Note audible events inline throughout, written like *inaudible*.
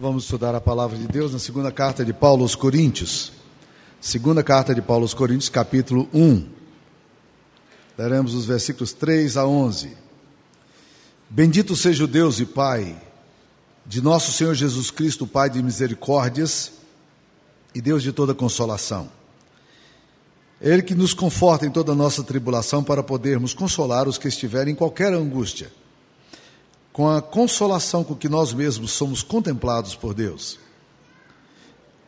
Vamos estudar a palavra de Deus na segunda carta de Paulo aos Coríntios. Segunda carta de Paulo aos Coríntios, capítulo 1. Leremos os versículos 3 a 11. Bendito seja o Deus e Pai de nosso Senhor Jesus Cristo, Pai de misericórdias e Deus de toda consolação. Ele que nos conforta em toda a nossa tribulação para podermos consolar os que estiverem em qualquer angústia com a consolação com que nós mesmos somos contemplados por Deus.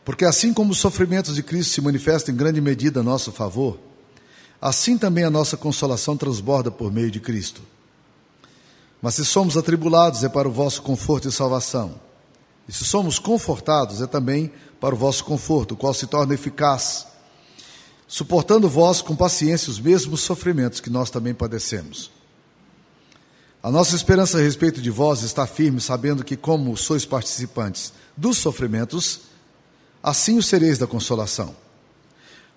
Porque assim como os sofrimentos de Cristo se manifestam em grande medida a nosso favor, assim também a nossa consolação transborda por meio de Cristo. Mas se somos atribulados, é para o vosso conforto e salvação. E se somos confortados, é também para o vosso conforto, o qual se torna eficaz, suportando vós com paciência os mesmos sofrimentos que nós também padecemos. A nossa esperança a respeito de vós está firme, sabendo que, como sois participantes dos sofrimentos, assim o sereis da consolação.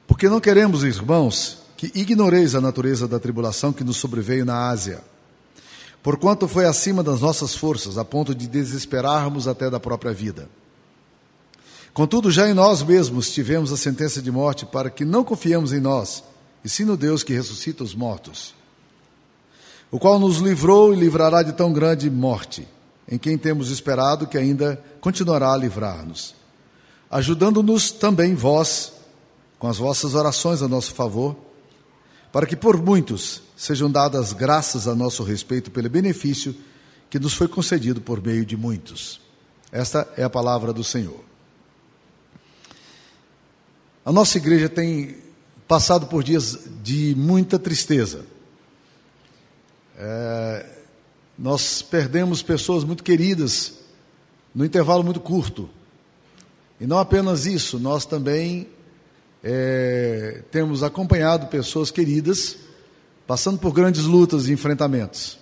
Porque não queremos, irmãos, que ignoreis a natureza da tribulação que nos sobreveio na Ásia, porquanto foi acima das nossas forças, a ponto de desesperarmos até da própria vida. Contudo, já em nós mesmos tivemos a sentença de morte, para que não confiemos em nós, e sim no Deus que ressuscita os mortos o qual nos livrou e livrará de tão grande morte, em quem temos esperado que ainda continuará a livrar-nos, ajudando-nos também vós, com as vossas orações a nosso favor, para que por muitos sejam dadas graças a nosso respeito pelo benefício que nos foi concedido por meio de muitos. Esta é a palavra do Senhor. A nossa igreja tem passado por dias de muita tristeza. É, nós perdemos pessoas muito queridas no intervalo muito curto. E não apenas isso, nós também é, temos acompanhado pessoas queridas passando por grandes lutas e enfrentamentos.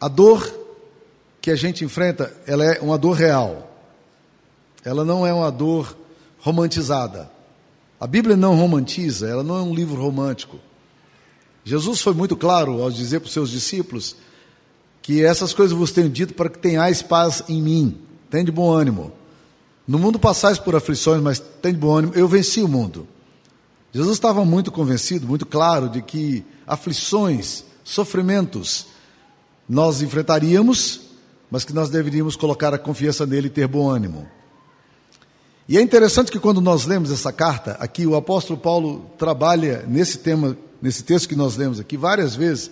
A dor que a gente enfrenta, ela é uma dor real. Ela não é uma dor romantizada. A Bíblia não romantiza, ela não é um livro romântico. Jesus foi muito claro ao dizer para os seus discípulos que essas coisas vos tenho dito para que tenhais paz em mim. Tem de bom ânimo. No mundo passais por aflições, mas tem de bom ânimo. Eu venci o mundo. Jesus estava muito convencido, muito claro de que aflições, sofrimentos, nós enfrentaríamos, mas que nós deveríamos colocar a confiança nele e ter bom ânimo. E é interessante que quando nós lemos essa carta, aqui o apóstolo Paulo trabalha nesse tema nesse texto que nós lemos aqui, várias vezes,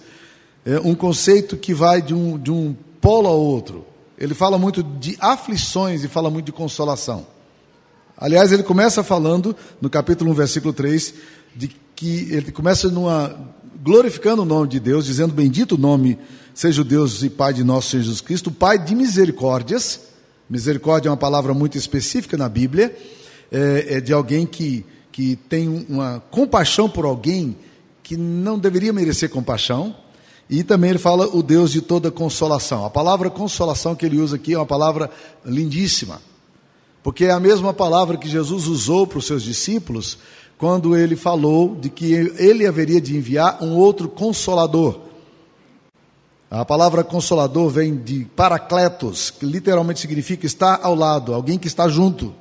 é um conceito que vai de um, de um polo ao outro. Ele fala muito de aflições e fala muito de consolação. Aliás, ele começa falando, no capítulo 1, versículo 3, de que ele começa numa, glorificando o nome de Deus, dizendo: Bendito o nome seja o Deus e Pai de nosso Senhor Jesus Cristo, Pai de misericórdias. Misericórdia é uma palavra muito específica na Bíblia, é, é de alguém que, que tem uma compaixão por alguém que não deveria merecer compaixão. E também ele fala o Deus de toda consolação. A palavra consolação que ele usa aqui é uma palavra lindíssima, porque é a mesma palavra que Jesus usou para os seus discípulos quando ele falou de que ele haveria de enviar um outro consolador. A palavra consolador vem de paracletos, que literalmente significa estar ao lado, alguém que está junto.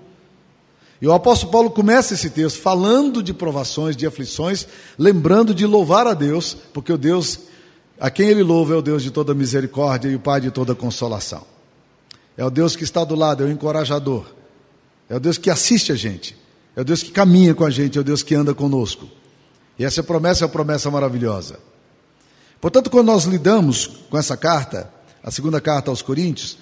E o apóstolo Paulo começa esse texto falando de provações, de aflições, lembrando de louvar a Deus, porque o Deus a quem ele louva é o Deus de toda misericórdia e o Pai de toda consolação. É o Deus que está do lado, é o encorajador. É o Deus que assiste a gente. É o Deus que caminha com a gente, é o Deus que anda conosco. E essa promessa é uma promessa maravilhosa. Portanto, quando nós lidamos com essa carta, a segunda carta aos Coríntios,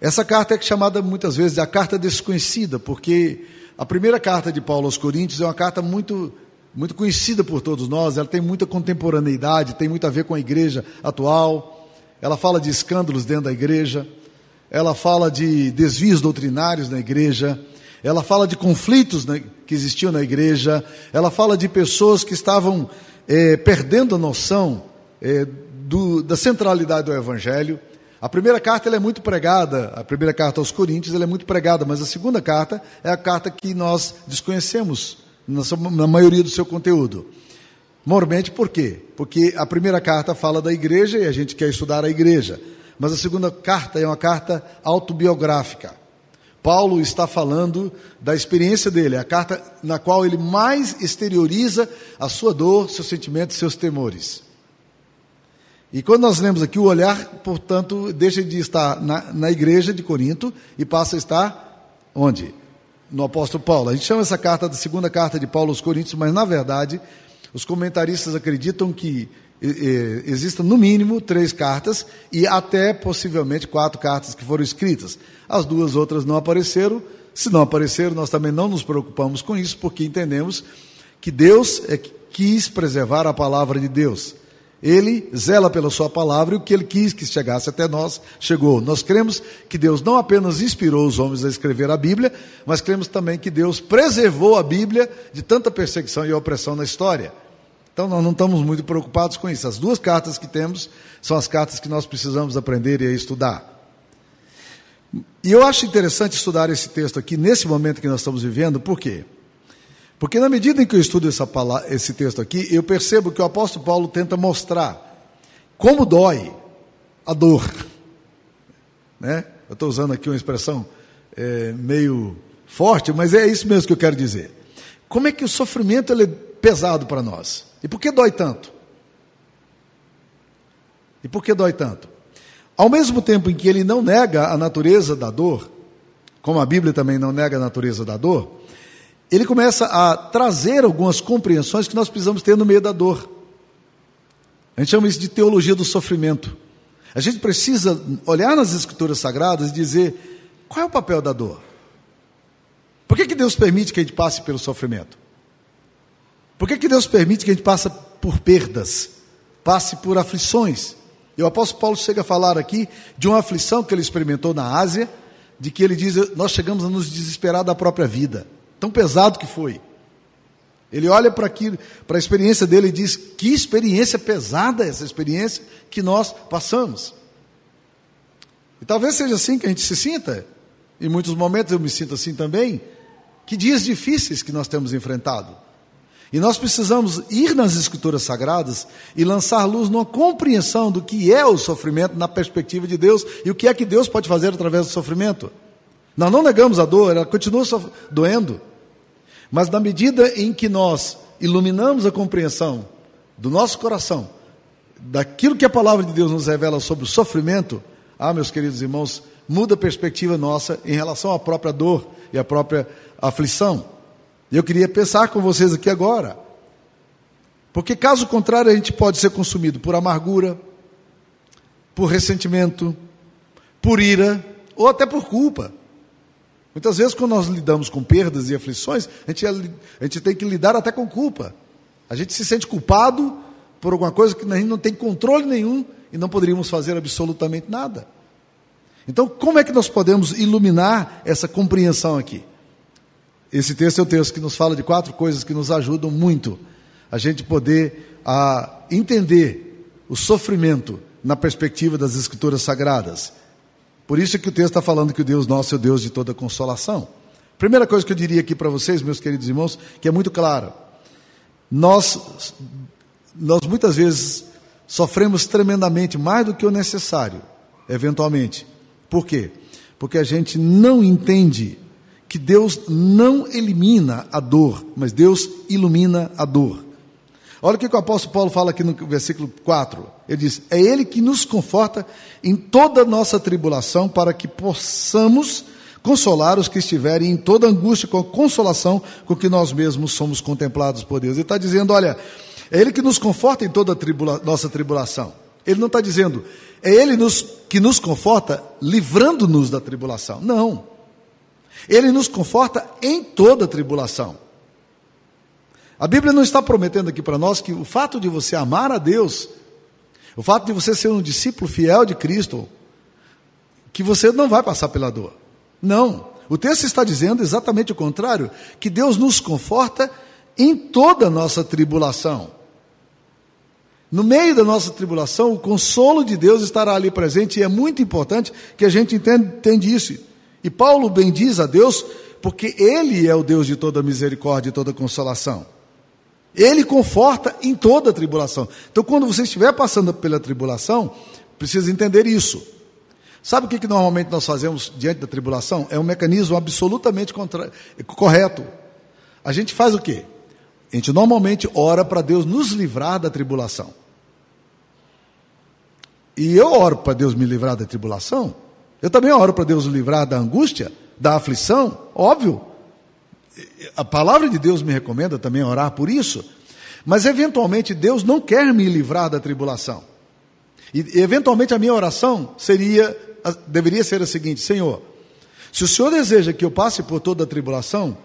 essa carta é chamada muitas vezes a carta desconhecida, porque a primeira carta de Paulo aos Coríntios é uma carta muito, muito conhecida por todos nós, ela tem muita contemporaneidade, tem muito a ver com a igreja atual. Ela fala de escândalos dentro da igreja, ela fala de desvios doutrinários na igreja, ela fala de conflitos que existiam na igreja, ela fala de pessoas que estavam é, perdendo a noção é, do, da centralidade do Evangelho. A primeira carta é muito pregada, a primeira carta aos Coríntios é muito pregada, mas a segunda carta é a carta que nós desconhecemos na, maioria do seu conteúdo. Mormente por quê? Porque a primeira carta fala da igreja e a gente quer estudar a igreja. mas a segunda carta é uma carta autobiográfica. Paulo está falando da experiência dele, a carta na qual ele mais exterioriza a sua dor, seus sentimentos, seus temores. E quando nós lemos aqui, o olhar, portanto, deixa de estar na, na igreja de Corinto e passa a estar onde? No apóstolo Paulo. A gente chama essa carta da segunda carta de Paulo aos Coríntios, mas na verdade, os comentaristas acreditam que existam no mínimo três cartas e até possivelmente quatro cartas que foram escritas. As duas outras não apareceram. Se não apareceram, nós também não nos preocupamos com isso, porque entendemos que Deus é que quis preservar a palavra de Deus. Ele zela pela sua palavra e o que ele quis que chegasse até nós, chegou. Nós cremos que Deus não apenas inspirou os homens a escrever a Bíblia, mas cremos também que Deus preservou a Bíblia de tanta perseguição e opressão na história. Então nós não estamos muito preocupados com isso. As duas cartas que temos são as cartas que nós precisamos aprender e estudar. E eu acho interessante estudar esse texto aqui nesse momento que nós estamos vivendo, por quê? Porque na medida em que eu estudo palavra, esse texto aqui, eu percebo que o apóstolo Paulo tenta mostrar como dói a dor. *laughs* Né? Eu estou usando aqui uma expressão é, meio forte, mas é isso mesmo que eu quero dizer. Como é que o sofrimento é pesado para nós? E por que dói tanto? E por que dói tanto? Ao mesmo tempo em que ele não nega a natureza da dor, como a Bíblia também não nega a natureza da dor, ele começa a trazer algumas compreensões que nós precisamos ter no meio da dor. A gente chama isso de teologia do sofrimento. A gente precisa olhar nas escrituras sagradas e dizer qual é o papel da dor. Por que, que Deus permite que a gente passe pelo sofrimento? Por que, que Deus permite que a gente passe por perdas, passe por aflições? E o apóstolo Paulo chega a falar aqui de uma aflição que ele experimentou na Ásia, de que ele diz: Nós chegamos a nos desesperar da própria vida, tão pesado que foi. Ele olha para a experiência dele e diz: Que experiência pesada essa experiência que nós passamos. E talvez seja assim que a gente se sinta, em muitos momentos eu me sinto assim também. Que dias difíceis que nós temos enfrentado. E nós precisamos ir nas Escrituras Sagradas e lançar luz numa compreensão do que é o sofrimento na perspectiva de Deus e o que é que Deus pode fazer através do sofrimento. Nós não negamos a dor, ela continua doendo. Mas na medida em que nós iluminamos a compreensão do nosso coração, daquilo que a palavra de Deus nos revela sobre o sofrimento, ah, meus queridos irmãos, muda a perspectiva nossa em relação à própria dor e à própria aflição. Eu queria pensar com vocês aqui agora. Porque caso contrário, a gente pode ser consumido por amargura, por ressentimento, por ira ou até por culpa. Muitas vezes, quando nós lidamos com perdas e aflições, a gente, a gente tem que lidar até com culpa. A gente se sente culpado por alguma coisa que a gente não tem controle nenhum e não poderíamos fazer absolutamente nada. Então, como é que nós podemos iluminar essa compreensão aqui? Esse texto é um texto que nos fala de quatro coisas que nos ajudam muito a gente poder a entender o sofrimento na perspectiva das Escrituras Sagradas. Por isso que o texto está falando que o Deus nosso é o Deus de toda consolação. Primeira coisa que eu diria aqui para vocês, meus queridos irmãos, que é muito clara. Nós, nós muitas vezes sofremos tremendamente, mais do que o necessário, eventualmente. Por quê? Porque a gente não entende que Deus não elimina a dor, mas Deus ilumina a dor. Olha o que o apóstolo Paulo fala aqui no versículo 4. Ele diz: É Ele que nos conforta em toda nossa tribulação, para que possamos consolar os que estiverem em toda angústia, com a consolação com que nós mesmos somos contemplados por Deus. Ele está dizendo: olha, é Ele que nos conforta em toda tribula nossa tribulação. Ele não está dizendo, é Ele nos, que nos conforta livrando-nos da tribulação. Não. Ele nos conforta em toda tribulação. A Bíblia não está prometendo aqui para nós que o fato de você amar a Deus, o fato de você ser um discípulo fiel de Cristo, que você não vai passar pela dor. Não. O texto está dizendo exatamente o contrário, que Deus nos conforta em toda a nossa tribulação. No meio da nossa tribulação, o consolo de Deus estará ali presente e é muito importante que a gente entenda, entenda isso. E Paulo bendiz a Deus porque Ele é o Deus de toda misericórdia e toda consolação. Ele conforta em toda a tribulação. Então, quando você estiver passando pela tribulação, precisa entender isso. Sabe o que, que normalmente nós fazemos diante da tribulação? É um mecanismo absolutamente contra... correto. A gente faz o quê? A gente normalmente ora para Deus nos livrar da tribulação. E eu oro para Deus me livrar da tribulação. Eu também oro para Deus me livrar da angústia, da aflição, óbvio. A palavra de Deus me recomenda também orar por isso. Mas eventualmente Deus não quer me livrar da tribulação. E eventualmente a minha oração seria deveria ser a seguinte: Senhor, se o Senhor deseja que eu passe por toda a tribulação,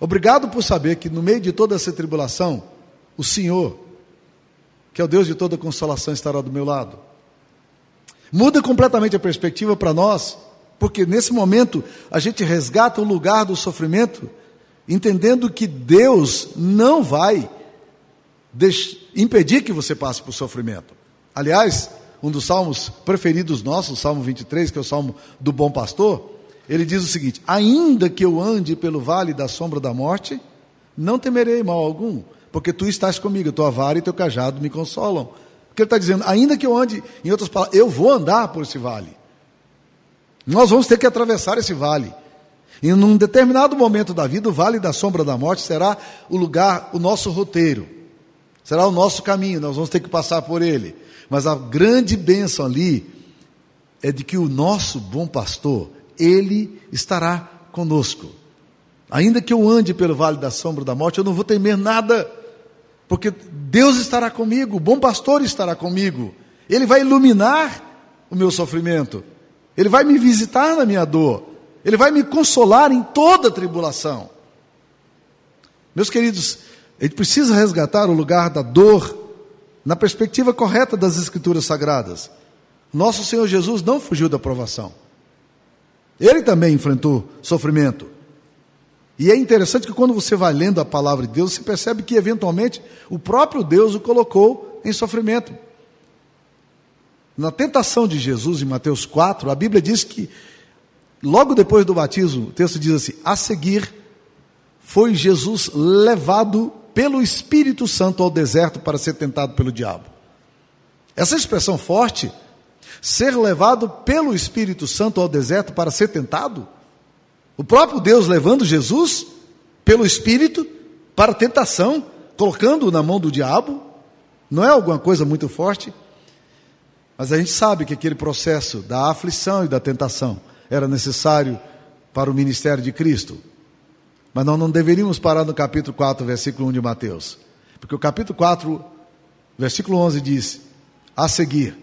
obrigado por saber que no meio de toda essa tribulação, o Senhor, que é o Deus de toda consolação, estará do meu lado. Muda completamente a perspectiva para nós, porque nesse momento a gente resgata o lugar do sofrimento, entendendo que Deus não vai impedir que você passe por sofrimento. Aliás, um dos salmos preferidos nossos, o Salmo 23, que é o salmo do bom pastor, ele diz o seguinte: Ainda que eu ande pelo vale da sombra da morte, não temerei mal algum, porque tu estás comigo, tua vara e teu cajado me consolam. Porque ele está dizendo, ainda que eu ande, em outras palavras, eu vou andar por esse vale. Nós vamos ter que atravessar esse vale. E num determinado momento da vida, o vale da sombra da morte será o lugar, o nosso roteiro. Será o nosso caminho, nós vamos ter que passar por ele. Mas a grande bênção ali é de que o nosso bom pastor, ele estará conosco. Ainda que eu ande pelo vale da sombra da morte, eu não vou temer nada, porque Deus estará comigo, o bom pastor estará comigo. Ele vai iluminar o meu sofrimento. Ele vai me visitar na minha dor. Ele vai me consolar em toda tribulação. Meus queridos, a gente precisa resgatar o lugar da dor na perspectiva correta das Escrituras Sagradas. Nosso Senhor Jesus não fugiu da provação. Ele também enfrentou sofrimento. E é interessante que quando você vai lendo a palavra de Deus, você percebe que eventualmente o próprio Deus o colocou em sofrimento. Na tentação de Jesus em Mateus 4, a Bíblia diz que logo depois do batismo, o texto diz assim: a seguir foi Jesus levado pelo Espírito Santo ao deserto para ser tentado pelo diabo. Essa expressão forte, ser levado pelo Espírito Santo ao deserto para ser tentado, o próprio Deus levando Jesus pelo Espírito para tentação, colocando-o na mão do diabo, não é alguma coisa muito forte? Mas a gente sabe que aquele processo da aflição e da tentação era necessário para o ministério de Cristo. Mas nós não deveríamos parar no capítulo 4, versículo 1 de Mateus. Porque o capítulo 4, versículo 11 diz: A seguir,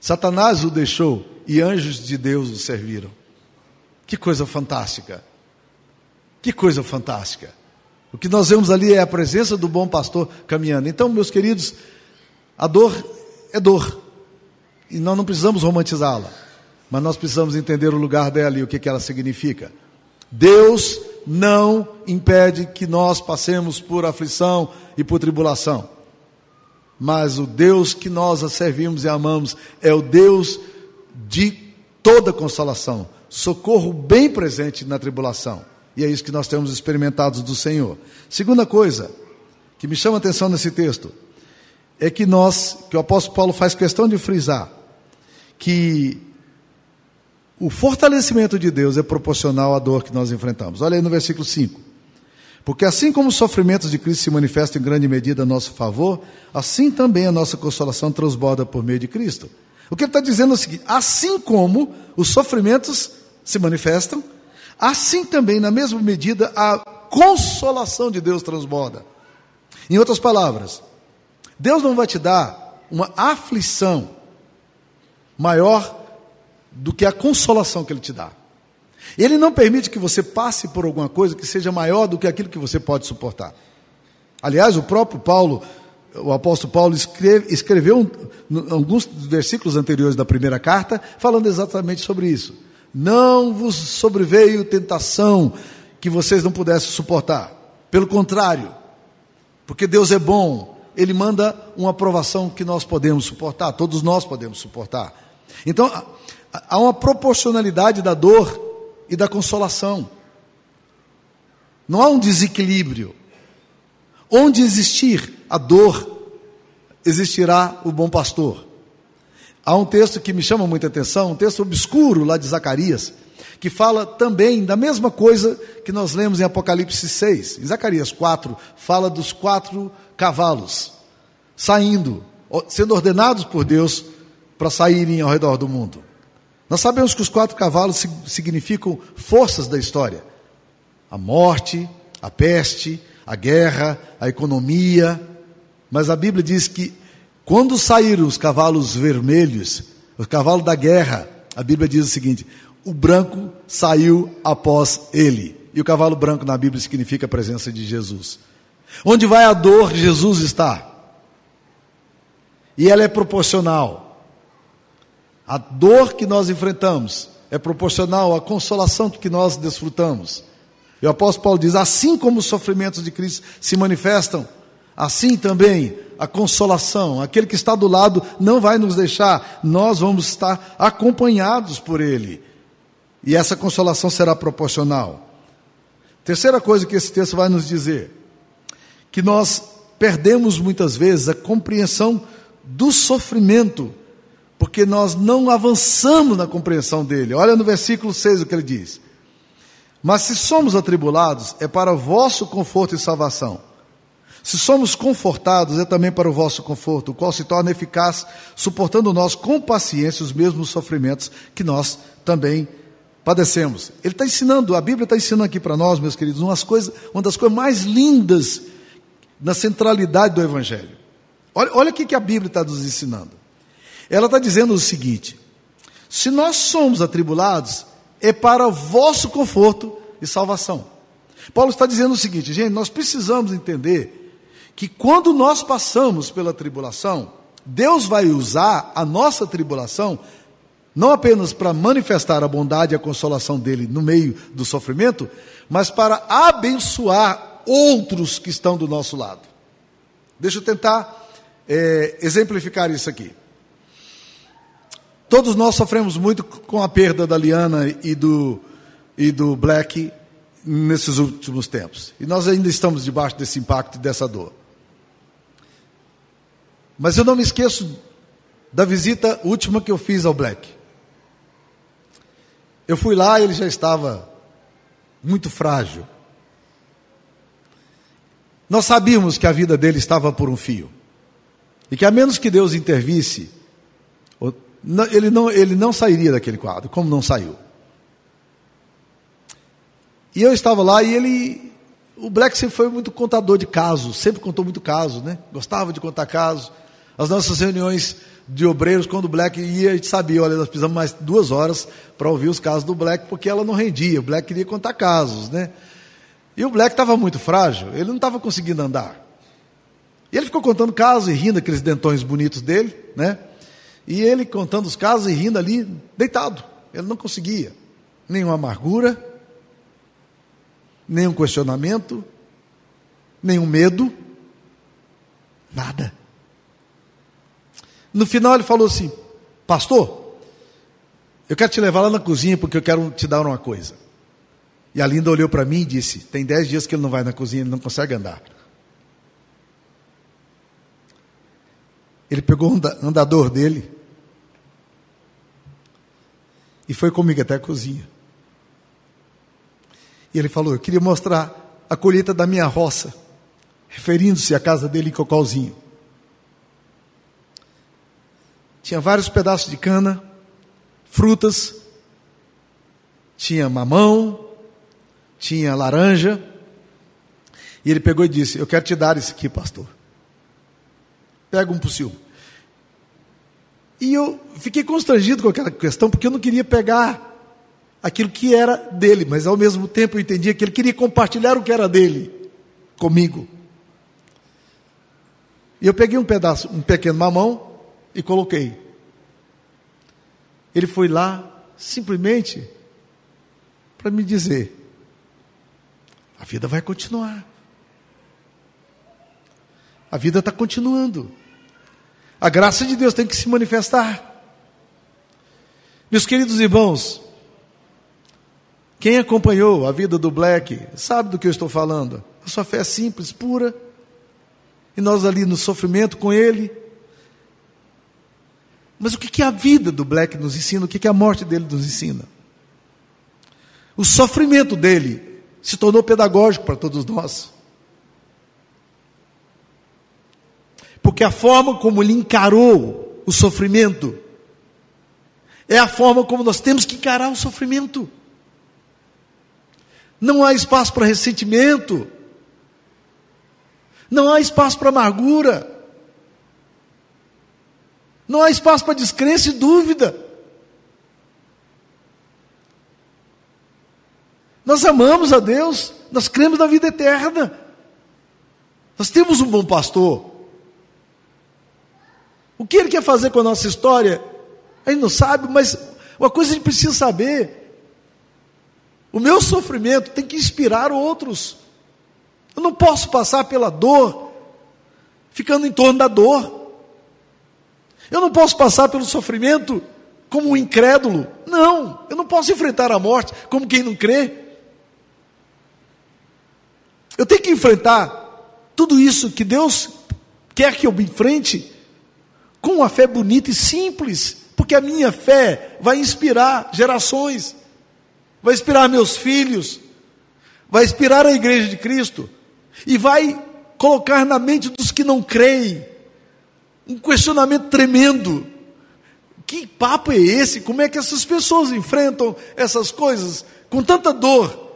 Satanás o deixou e anjos de Deus o serviram. Que coisa fantástica! Que coisa fantástica! O que nós vemos ali é a presença do bom pastor caminhando. Então, meus queridos, a dor é dor. E nós não precisamos romantizá-la. Mas nós precisamos entender o lugar dela e o que, que ela significa. Deus não impede que nós passemos por aflição e por tribulação. Mas o Deus que nós servimos e amamos é o Deus de toda consolação, socorro bem presente na tribulação. E é isso que nós temos experimentado do Senhor. Segunda coisa que me chama a atenção nesse texto é que nós, que o apóstolo Paulo faz questão de frisar, que o fortalecimento de Deus é proporcional à dor que nós enfrentamos. Olha aí no versículo 5. Porque assim como os sofrimentos de Cristo se manifestam em grande medida a nosso favor, assim também a nossa consolação transborda por meio de Cristo. O que ele está dizendo é o seguinte: assim como os sofrimentos se manifestam, assim também, na mesma medida, a consolação de Deus transborda. Em outras palavras, Deus não vai te dar uma aflição maior do que a consolação que Ele te dá. Ele não permite que você passe por alguma coisa que seja maior do que aquilo que você pode suportar. Aliás, o próprio Paulo, o apóstolo Paulo, escreve, escreveu um, alguns versículos anteriores da primeira carta, falando exatamente sobre isso. Não vos sobreveio tentação que vocês não pudessem suportar. Pelo contrário, porque Deus é bom, Ele manda uma aprovação que nós podemos suportar, todos nós podemos suportar. Então, há uma proporcionalidade da dor e da consolação. Não há um desequilíbrio. Onde existir a dor, existirá o bom pastor. Há um texto que me chama muita atenção, um texto obscuro lá de Zacarias, que fala também da mesma coisa que nós lemos em Apocalipse 6. Em Zacarias 4, fala dos quatro cavalos saindo, sendo ordenados por Deus para saírem ao redor do mundo. Nós sabemos que os quatro cavalos significam forças da história: a morte, a peste, a guerra, a economia. Mas a Bíblia diz que quando saíram os cavalos vermelhos, o cavalo da guerra, a Bíblia diz o seguinte: o branco saiu após ele. E o cavalo branco na Bíblia significa a presença de Jesus. Onde vai a dor, Jesus está. E ela é proporcional. A dor que nós enfrentamos é proporcional à consolação que nós desfrutamos. E o apóstolo Paulo diz: assim como os sofrimentos de Cristo se manifestam, assim também a consolação, aquele que está do lado não vai nos deixar, nós vamos estar acompanhados por ele. E essa consolação será proporcional. Terceira coisa que esse texto vai nos dizer: que nós perdemos muitas vezes a compreensão do sofrimento, porque nós não avançamos na compreensão dele. Olha no versículo 6 o que ele diz: Mas se somos atribulados, é para vosso conforto e salvação. Se somos confortados, é também para o vosso conforto, o qual se torna eficaz, suportando nós com paciência os mesmos sofrimentos que nós também padecemos. Ele está ensinando, a Bíblia está ensinando aqui para nós, meus queridos, umas coisas, uma das coisas mais lindas na centralidade do Evangelho. Olha, olha o que a Bíblia está nos ensinando. Ela está dizendo o seguinte: se nós somos atribulados, é para vosso conforto e salvação. Paulo está dizendo o seguinte, gente, nós precisamos entender que quando nós passamos pela tribulação, Deus vai usar a nossa tribulação não apenas para manifestar a bondade e a consolação dele no meio do sofrimento, mas para abençoar outros que estão do nosso lado. Deixa eu tentar é, exemplificar isso aqui. Todos nós sofremos muito com a perda da Liana e do, e do Black nesses últimos tempos. E nós ainda estamos debaixo desse impacto e dessa dor. Mas eu não me esqueço da visita última que eu fiz ao Black. Eu fui lá e ele já estava muito frágil. Nós sabíamos que a vida dele estava por um fio. E que a menos que Deus intervisse, ele não, ele não sairia daquele quadro, como não saiu. E eu estava lá e ele. O Black sempre foi muito contador de casos, sempre contou muito casos, né? Gostava de contar casos. As nossas reuniões de obreiros, quando o Black ia, a gente sabia, olha, nós precisamos mais duas horas para ouvir os casos do Black, porque ela não rendia. O Black queria contar casos, né? E o Black estava muito frágil, ele não estava conseguindo andar. E ele ficou contando casos e rindo, aqueles dentões bonitos dele, né? E ele contando os casos e rindo ali, deitado. Ele não conseguia. Nenhuma amargura, nenhum questionamento, nenhum medo, nada. No final ele falou assim: Pastor, eu quero te levar lá na cozinha porque eu quero te dar uma coisa. E a Linda olhou para mim e disse: Tem dez dias que ele não vai na cozinha, ele não consegue andar. Ele pegou o andador dele e foi comigo até a cozinha. E ele falou: Eu queria mostrar a colheita da minha roça, referindo-se à casa dele em Cocalzinho. Tinha vários pedaços de cana, frutas, tinha mamão, tinha laranja. E ele pegou e disse: Eu quero te dar isso aqui, pastor. Pega um por E eu fiquei constrangido com aquela questão, porque eu não queria pegar aquilo que era dele, mas ao mesmo tempo eu entendia que ele queria compartilhar o que era dele comigo. E eu peguei um pedaço, um pequeno mamão, e coloquei. Ele foi lá simplesmente para me dizer: a vida vai continuar. A vida está continuando. A graça de Deus tem que se manifestar. Meus queridos irmãos, quem acompanhou a vida do Black sabe do que eu estou falando. A sua fé é simples, pura. E nós ali no sofrimento com ele, Mas o que, que a vida do Black nos ensina? O que, que a morte dele nos ensina? O sofrimento dele se tornou pedagógico para todos nós. Porque a forma como ele encarou o sofrimento é a forma como nós temos que encarar o sofrimento. Não há espaço para ressentimento. Não há espaço para amargura. Não há espaço para descrença e dúvida. Nós amamos a Deus, nós cremos na vida eterna. Nós temos um bom pastor. O que ele quer fazer com a nossa história? A gente não sabe, mas uma coisa a gente precisa saber: o meu sofrimento tem que inspirar outros. Eu não posso passar pela dor ficando em torno da dor. Eu não posso passar pelo sofrimento como um incrédulo. Não, eu não posso enfrentar a morte como quem não crê. Eu tenho que enfrentar tudo isso que Deus quer que eu me enfrente com uma fé bonita e simples, porque a minha fé vai inspirar gerações, vai inspirar meus filhos, vai inspirar a igreja de Cristo e vai colocar na mente dos que não creem um questionamento tremendo. Que papo é esse? Como é que essas pessoas enfrentam essas coisas com tanta dor?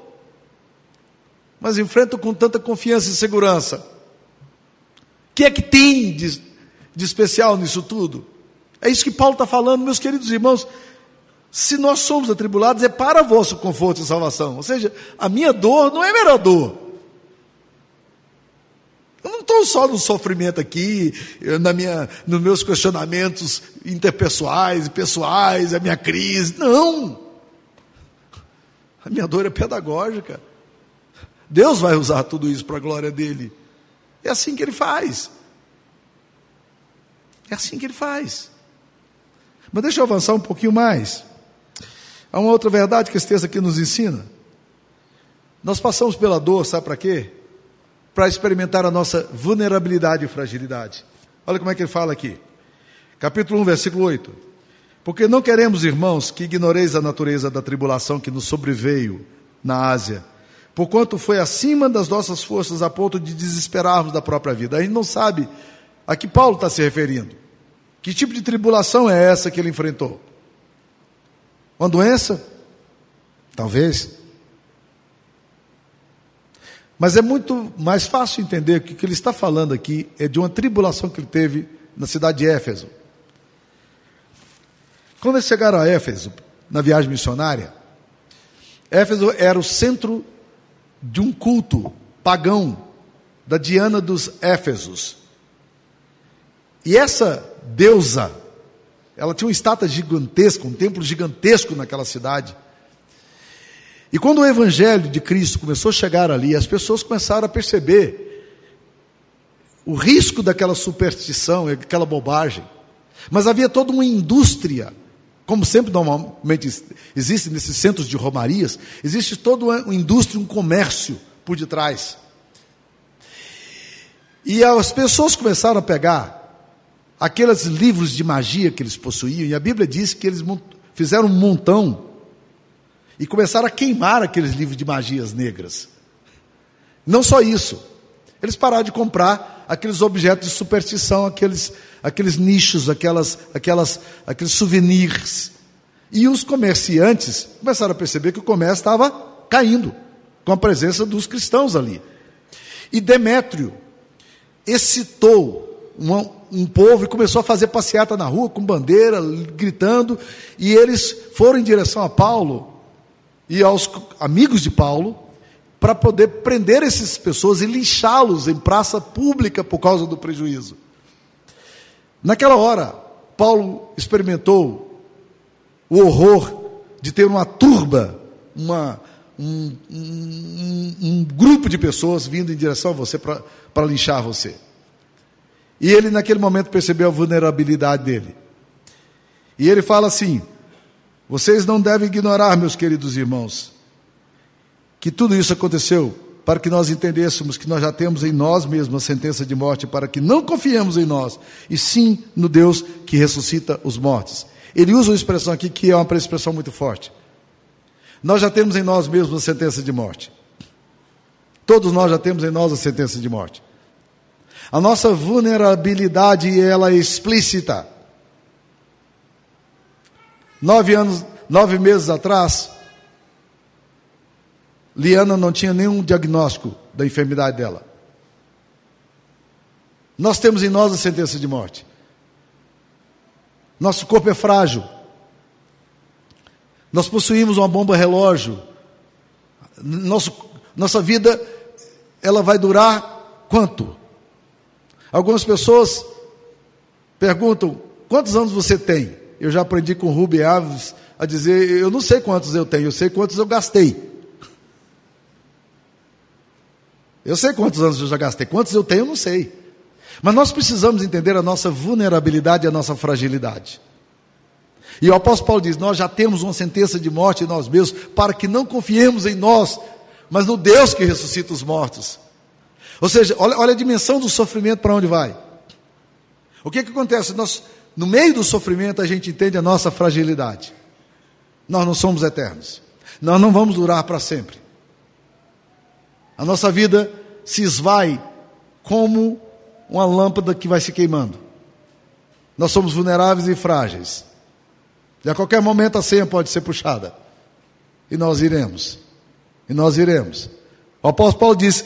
mas enfrentam com tanta confiança e segurança. O que é que tem de, de especial nisso tudo? É isso que Paulo está falando, meus queridos irmãos. Se nós somos atribulados, é para vosso conforto e salvação. Ou seja, a minha dor não é mera dor. Eu não estou só no sofrimento aqui, na minha, nos meus questionamentos interpessoais e pessoais, a minha crise. Não! A minha dor é pedagógica. Deus vai usar tudo isso para a glória dele. É assim que ele faz. É assim que ele faz. Mas deixa eu avançar um pouquinho mais. Há uma outra verdade que esse texto aqui nos ensina. Nós passamos pela dor, sabe para quê? Para experimentar a nossa vulnerabilidade e fragilidade. Olha como é que ele fala aqui. Capítulo 1, versículo 8. Porque não queremos, irmãos, que ignoreis a natureza da tribulação que nos sobreveio na Ásia porquanto foi acima das nossas forças a ponto de desesperarmos da própria vida. A gente não sabe a que Paulo está se referindo. Que tipo de tribulação é essa que ele enfrentou? Uma doença? Talvez. Mas é muito mais fácil entender que o que ele está falando aqui é de uma tribulação que ele teve na cidade de Éfeso. Quando eles chegaram a Éfeso, na viagem missionária, Éfeso era o centro de um culto pagão da Diana dos Éfesos. E essa deusa, ela tinha uma estátua gigantesca, um templo gigantesco naquela cidade. E quando o evangelho de Cristo começou a chegar ali, as pessoas começaram a perceber o risco daquela superstição, aquela bobagem. Mas havia toda uma indústria como sempre normalmente existe nesses centros de romarias, existe toda uma indústria, um comércio por detrás. E as pessoas começaram a pegar aqueles livros de magia que eles possuíam, e a Bíblia diz que eles fizeram um montão e começaram a queimar aqueles livros de magias negras. Não só isso, eles pararam de comprar aqueles objetos de superstição, aqueles aqueles nichos, aquelas, aquelas, aqueles souvenirs. E os comerciantes começaram a perceber que o comércio estava caindo com a presença dos cristãos ali. E Demétrio excitou um, povo e começou a fazer passeata na rua com bandeira, gritando, e eles foram em direção a Paulo e aos amigos de Paulo para poder prender essas pessoas e linchá-los em praça pública por causa do prejuízo. Naquela hora, Paulo experimentou o horror de ter uma turba, uma, um, um, um grupo de pessoas vindo em direção a você para linchar você. E ele, naquele momento, percebeu a vulnerabilidade dele. E ele fala assim: Vocês não devem ignorar, meus queridos irmãos, que tudo isso aconteceu para que nós entendêssemos que nós já temos em nós mesmos a sentença de morte, para que não confiemos em nós, e sim no Deus que ressuscita os mortos. Ele usa uma expressão aqui que é uma expressão muito forte. Nós já temos em nós mesmos a sentença de morte. Todos nós já temos em nós a sentença de morte. A nossa vulnerabilidade ela é explícita. Nove anos, nove meses atrás, Liana não tinha nenhum diagnóstico da enfermidade dela. Nós temos em nós a sentença de morte. Nosso corpo é frágil. Nós possuímos uma bomba relógio. Nosso, nossa vida, ela vai durar quanto? Algumas pessoas perguntam: quantos anos você tem? Eu já aprendi com Rubem Alves a dizer: eu não sei quantos eu tenho, eu sei quantos eu gastei. Eu sei quantos anos eu já gastei, quantos eu tenho, eu não sei. Mas nós precisamos entender a nossa vulnerabilidade e a nossa fragilidade. E o apóstolo Paulo diz: Nós já temos uma sentença de morte em nós mesmos, para que não confiemos em nós, mas no Deus que ressuscita os mortos. Ou seja, olha, olha a dimensão do sofrimento para onde vai. O que, que acontece? Nós, no meio do sofrimento, a gente entende a nossa fragilidade. Nós não somos eternos. Nós não vamos durar para sempre. A nossa vida se esvai como uma lâmpada que vai se queimando. Nós somos vulneráveis e frágeis. E a qualquer momento a senha pode ser puxada. E nós iremos. E nós iremos. O apóstolo Paulo diz: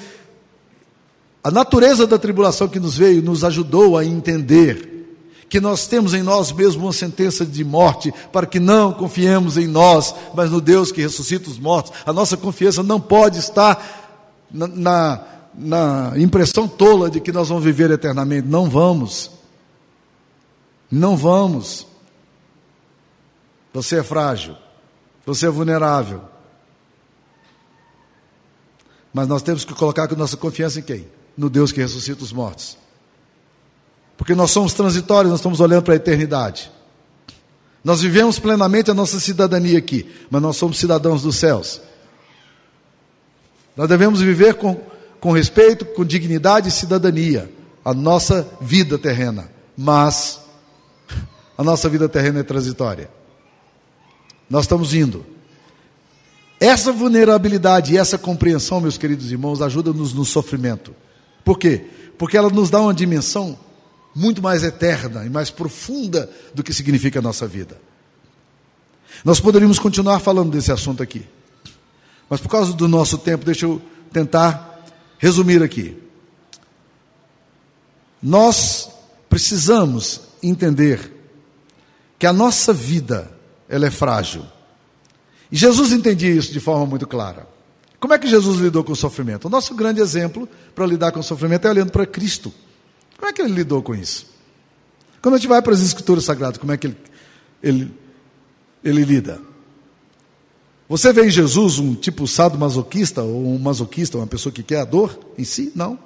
a natureza da tribulação que nos veio nos ajudou a entender que nós temos em nós mesmos uma sentença de morte, para que não confiemos em nós, mas no Deus que ressuscita os mortos. A nossa confiança não pode estar na, na, na impressão tola de que nós vamos viver eternamente. Não vamos. Não vamos. Você é frágil, você é vulnerável. Mas nós temos que colocar a nossa confiança em quem? No Deus que ressuscita os mortos. Porque nós somos transitórios, nós estamos olhando para a eternidade. Nós vivemos plenamente a nossa cidadania aqui, mas nós somos cidadãos dos céus. Nós devemos viver com, com respeito, com dignidade e cidadania a nossa vida terrena. Mas a nossa vida terrena é transitória. Nós estamos indo. Essa vulnerabilidade e essa compreensão, meus queridos irmãos, ajuda-nos no sofrimento. Por quê? Porque ela nos dá uma dimensão muito mais eterna e mais profunda do que significa a nossa vida. Nós poderíamos continuar falando desse assunto aqui, mas por causa do nosso tempo, deixa eu tentar resumir aqui. Nós precisamos entender que a nossa vida ela é frágil. E Jesus entendia isso de forma muito clara. Como é que Jesus lidou com o sofrimento? O nosso grande exemplo para lidar com o sofrimento é olhando para Cristo. Como é que ele lidou com isso? Quando a gente vai para as Escrituras Sagradas, como é que ele, ele, ele lida? Você vê em Jesus um tipo sado masoquista, ou um masoquista, uma pessoa que quer a dor em si? Não.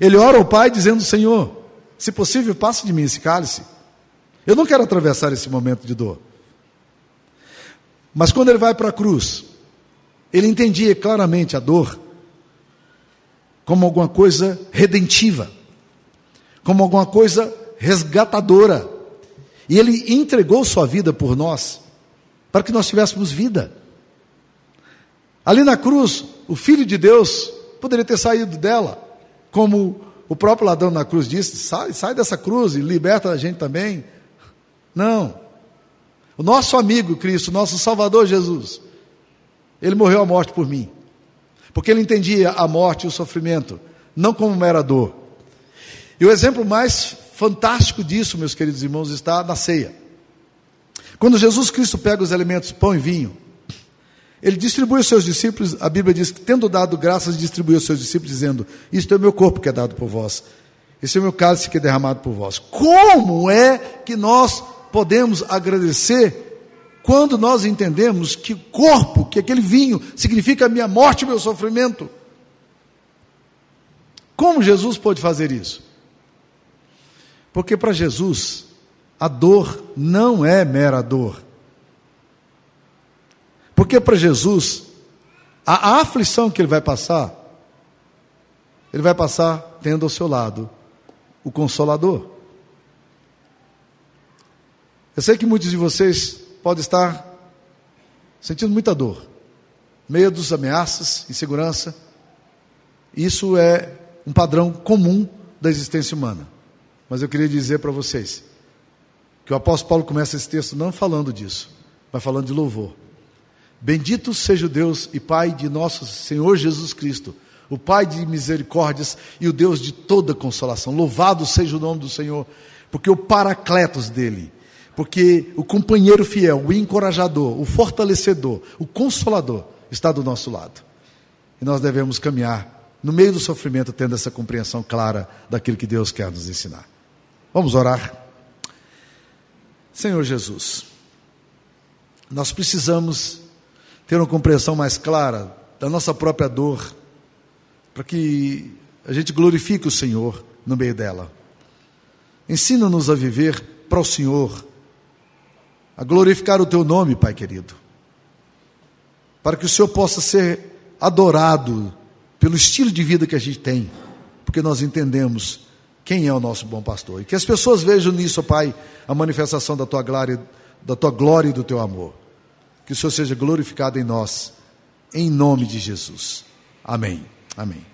Ele ora ao Pai dizendo: Senhor, se possível, passe de mim esse cálice. Eu não quero atravessar esse momento de dor. Mas quando ele vai para a cruz, ele entendia claramente a dor como alguma coisa redentiva, como alguma coisa resgatadora. E ele entregou sua vida por nós, para que nós tivéssemos vida. Ali na cruz, o Filho de Deus poderia ter saído dela, como o próprio ladrão na cruz disse: sai, sai dessa cruz e liberta a gente também. Não. O nosso amigo Cristo, nosso Salvador Jesus, ele morreu a morte por mim. Porque ele entendia a morte e o sofrimento, não como mera dor. E o exemplo mais fantástico disso, meus queridos irmãos, está na ceia. Quando Jesus Cristo pega os elementos pão e vinho, ele distribui aos seus discípulos, a Bíblia diz que, tendo dado graças, distribuiu aos seus discípulos, dizendo: Isto é o meu corpo que é dado por vós, esse é o meu cálice que é derramado por vós. Como é que nós podemos agradecer quando nós entendemos que o corpo, que aquele vinho, significa a minha morte e meu sofrimento. Como Jesus pode fazer isso? Porque para Jesus, a dor não é mera dor. Porque para Jesus, a, a aflição que ele vai passar, ele vai passar tendo ao seu lado o Consolador. Eu sei que muitos de vocês podem estar sentindo muita dor, medos, ameaças, insegurança. Isso é um padrão comum da existência humana. Mas eu queria dizer para vocês que o apóstolo Paulo começa esse texto não falando disso, mas falando de louvor. Bendito seja o Deus e Pai de nosso Senhor Jesus Cristo, o Pai de misericórdias e o Deus de toda consolação. Louvado seja o nome do Senhor, porque o paracletos dele, porque o companheiro fiel, o encorajador, o fortalecedor, o consolador está do nosso lado. E nós devemos caminhar no meio do sofrimento, tendo essa compreensão clara daquilo que Deus quer nos ensinar. Vamos orar. Senhor Jesus, nós precisamos ter uma compreensão mais clara da nossa própria dor, para que a gente glorifique o Senhor no meio dela. Ensina-nos a viver para o Senhor, a glorificar o Teu nome, Pai querido, para que o Senhor possa ser adorado pelo estilo de vida que a gente tem, porque nós entendemos quem é o nosso bom pastor. E que as pessoas vejam nisso, Pai, a manifestação da tua glória, da tua glória e do teu amor. Que o Senhor seja glorificado em nós, em nome de Jesus. Amém. Amém.